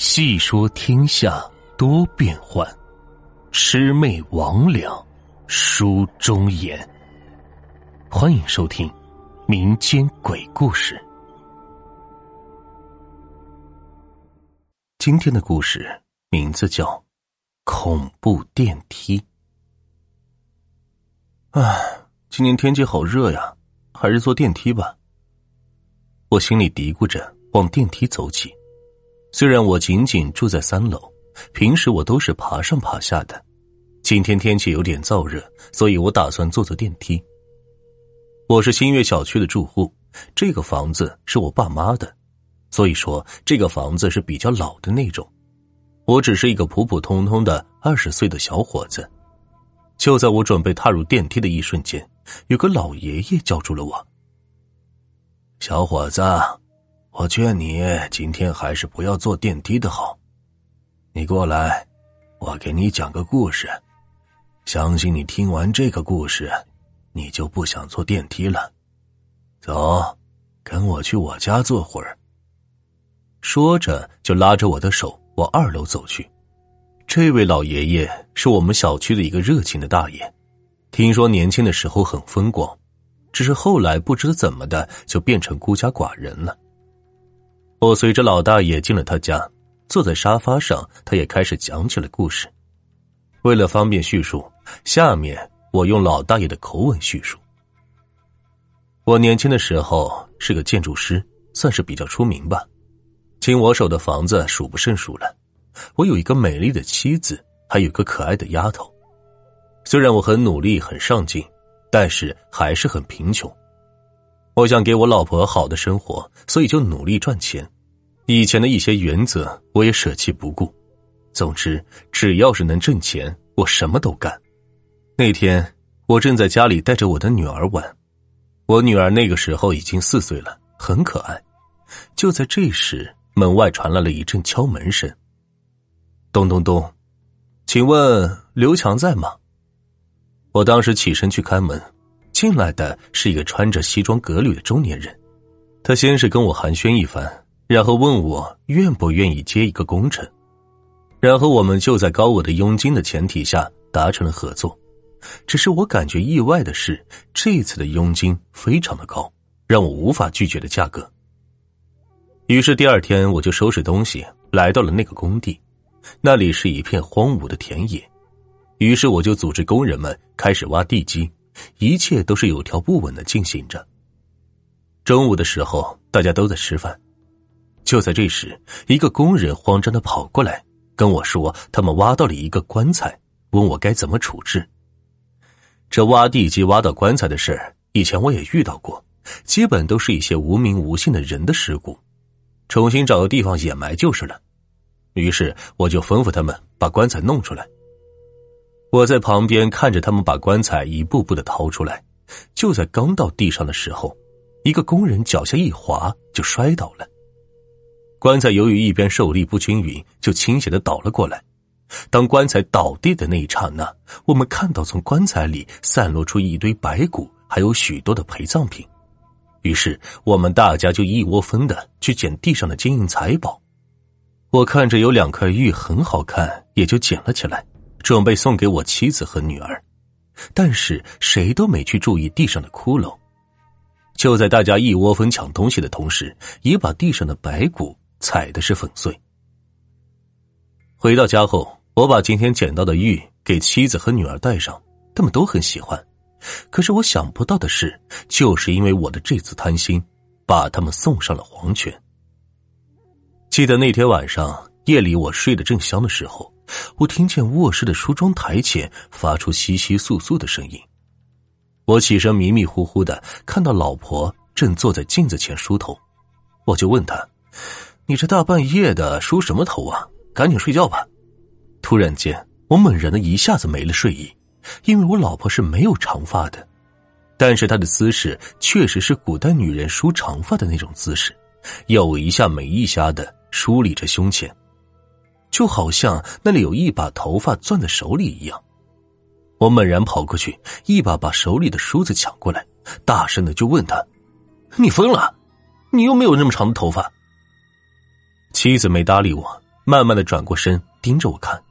细说天下多变幻，魑魅魍魉书中言。欢迎收听民间鬼故事。今天的故事名字叫《恐怖电梯》。啊，今年天气好热呀，还是坐电梯吧。我心里嘀咕着，往电梯走起。虽然我仅仅住在三楼，平时我都是爬上爬下的。今天天气有点燥热，所以我打算坐坐电梯。我是新月小区的住户，这个房子是我爸妈的，所以说这个房子是比较老的那种。我只是一个普普通通的二十岁的小伙子。就在我准备踏入电梯的一瞬间，有个老爷爷叫住了我。小伙子，我劝你今天还是不要坐电梯的好。你过来，我给你讲个故事。相信你听完这个故事，你就不想坐电梯了。走，跟我去我家坐会儿。说着，就拉着我的手往二楼走去。这位老爷爷是我们小区的一个热情的大爷，听说年轻的时候很风光。只是后来不知怎么的，就变成孤家寡人了。我随着老大爷进了他家，坐在沙发上，他也开始讲起了故事。为了方便叙述，下面我用老大爷的口吻叙述。我年轻的时候是个建筑师，算是比较出名吧。经我手的房子数不胜数了。我有一个美丽的妻子，还有个可爱的丫头。虽然我很努力，很上进。但是还是很贫穷，我想给我老婆好的生活，所以就努力赚钱。以前的一些原则我也舍弃不顾。总之，只要是能挣钱，我什么都干。那天，我正在家里带着我的女儿玩，我女儿那个时候已经四岁了，很可爱。就在这时，门外传来了一阵敲门声。咚咚咚，请问刘强在吗？我当时起身去开门，进来的是一个穿着西装革履的中年人。他先是跟我寒暄一番，然后问我愿不愿意接一个工程，然后我们就在高额的佣金的前提下达成了合作。只是我感觉意外的是，这次的佣金非常的高，让我无法拒绝的价格。于是第二天我就收拾东西来到了那个工地，那里是一片荒芜的田野。于是我就组织工人们开始挖地基，一切都是有条不紊的进行着。中午的时候，大家都在吃饭，就在这时，一个工人慌张的跑过来跟我说，他们挖到了一个棺材，问我该怎么处置。这挖地基挖到棺材的事以前我也遇到过，基本都是一些无名无姓的人的尸骨，重新找个地方掩埋就是了。于是我就吩咐他们把棺材弄出来。我在旁边看着他们把棺材一步步的掏出来，就在刚到地上的时候，一个工人脚下一滑就摔倒了。棺材由于一边受力不均匀，就倾斜的倒了过来。当棺材倒地的那一刹那，我们看到从棺材里散落出一堆白骨，还有许多的陪葬品。于是我们大家就一窝蜂的去捡地上的金银财宝。我看着有两块玉很好看，也就捡了起来。准备送给我妻子和女儿，但是谁都没去注意地上的骷髅。就在大家一窝蜂抢东西的同时，也把地上的白骨踩的是粉碎。回到家后，我把今天捡到的玉给妻子和女儿戴上，他们都很喜欢。可是我想不到的是，就是因为我的这次贪心，把他们送上了黄泉。记得那天晚上夜里，我睡得正香的时候。我听见卧室的梳妆台前发出窸窸窣窣的声音，我起身迷迷糊糊的看到老婆正坐在镜子前梳头，我就问她：“你这大半夜的梳什么头啊？赶紧睡觉吧！”突然间，我猛然的一下子没了睡意，因为我老婆是没有长发的，但是她的姿势确实是古代女人梳长发的那种姿势，有一下没一下的梳理着胸前。就好像那里有一把头发攥在手里一样，我猛然跑过去，一把把手里的梳子抢过来，大声的就问他：“你疯了？你又没有那么长的头发。”妻子没搭理我，慢慢的转过身盯着我看，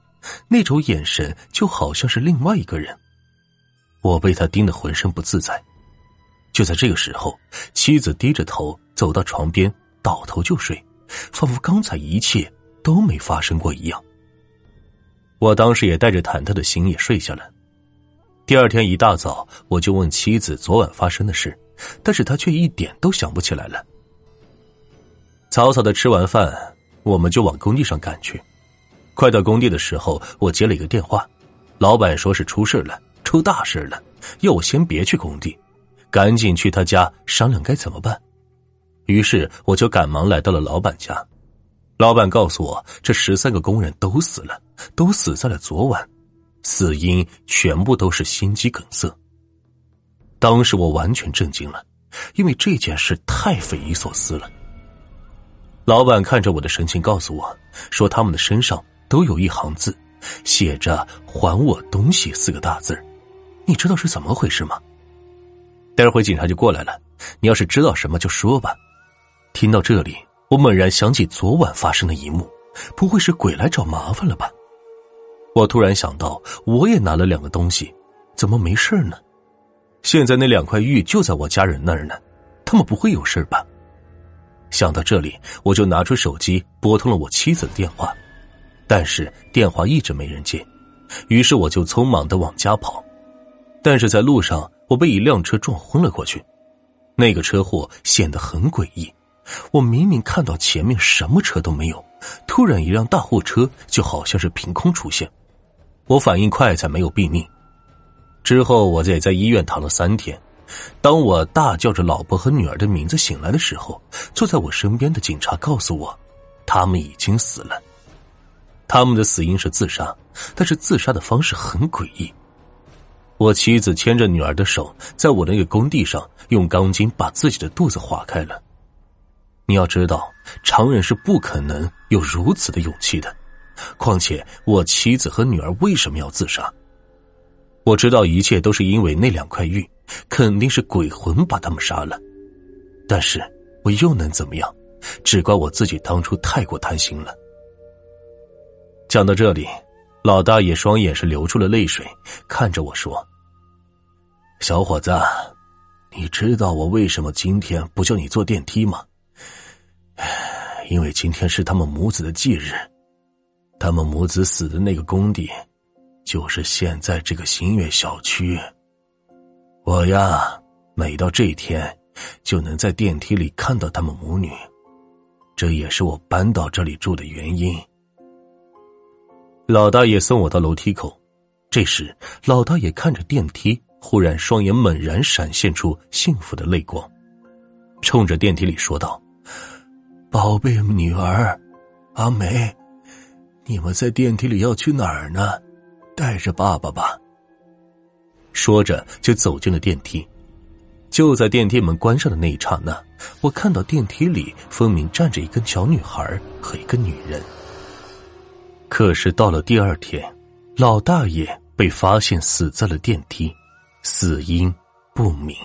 那种眼神就好像是另外一个人。我被他盯得浑身不自在。就在这个时候，妻子低着头走到床边，倒头就睡，仿佛刚才一切都没发生过一样。我当时也带着忐忑的心也睡下了。第二天一大早，我就问妻子昨晚发生的事，但是她却一点都想不起来了。草草的吃完饭，我们就往工地上赶去。快到工地的时候，我接了一个电话，老板说是出事了，出大事了，要我先别去工地，赶紧去他家商量该怎么办。于是我就赶忙来到了老板家。老板告诉我，这十三个工人都死了，都死在了昨晚。死因全部都是心肌梗塞。当时我完全震惊了，因为这件事太匪夷所思了。老板看着我的神情，告诉我说：“他们的身上都有一行字，写着‘还我东西’四个大字你知道是怎么回事吗？待会警察就过来了，你要是知道什么就说吧。”听到这里，我猛然想起昨晚发生的一幕，不会是鬼来找麻烦了吧？我突然想到，我也拿了两个东西，怎么没事呢？现在那两块玉就在我家人那儿呢，他们不会有事吧？想到这里，我就拿出手机拨通了我妻子的电话，但是电话一直没人接，于是我就匆忙的往家跑。但是在路上，我被一辆车撞昏了过去，那个车祸显得很诡异。我明明看到前面什么车都没有，突然一辆大货车就好像是凭空出现。我反应快，才没有毙命。之后，我也在医院躺了三天。当我大叫着老婆和女儿的名字醒来的时候，坐在我身边的警察告诉我，他们已经死了。他们的死因是自杀，但是自杀的方式很诡异。我妻子牵着女儿的手，在我那个工地上用钢筋把自己的肚子划开了。你要知道，常人是不可能有如此的勇气的。况且，我妻子和女儿为什么要自杀？我知道一切都是因为那两块玉，肯定是鬼魂把他们杀了。但是我又能怎么样？只怪我自己当初太过贪心了。讲到这里，老大爷双眼是流出了泪水，看着我说：“小伙子，你知道我为什么今天不叫你坐电梯吗？因为今天是他们母子的忌日。”他们母子死的那个工地，就是现在这个新月小区。我呀，每到这一天，就能在电梯里看到他们母女，这也是我搬到这里住的原因。老大爷送我到楼梯口，这时老大爷看着电梯，忽然双眼猛然闪现出幸福的泪光，冲着电梯里说道：“宝贝女儿，阿梅。”你们在电梯里要去哪儿呢？带着爸爸吧。说着就走进了电梯。就在电梯门关上的那一刹那，我看到电梯里分明站着一个小女孩和一个女人。可是到了第二天，老大爷被发现死在了电梯，死因不明。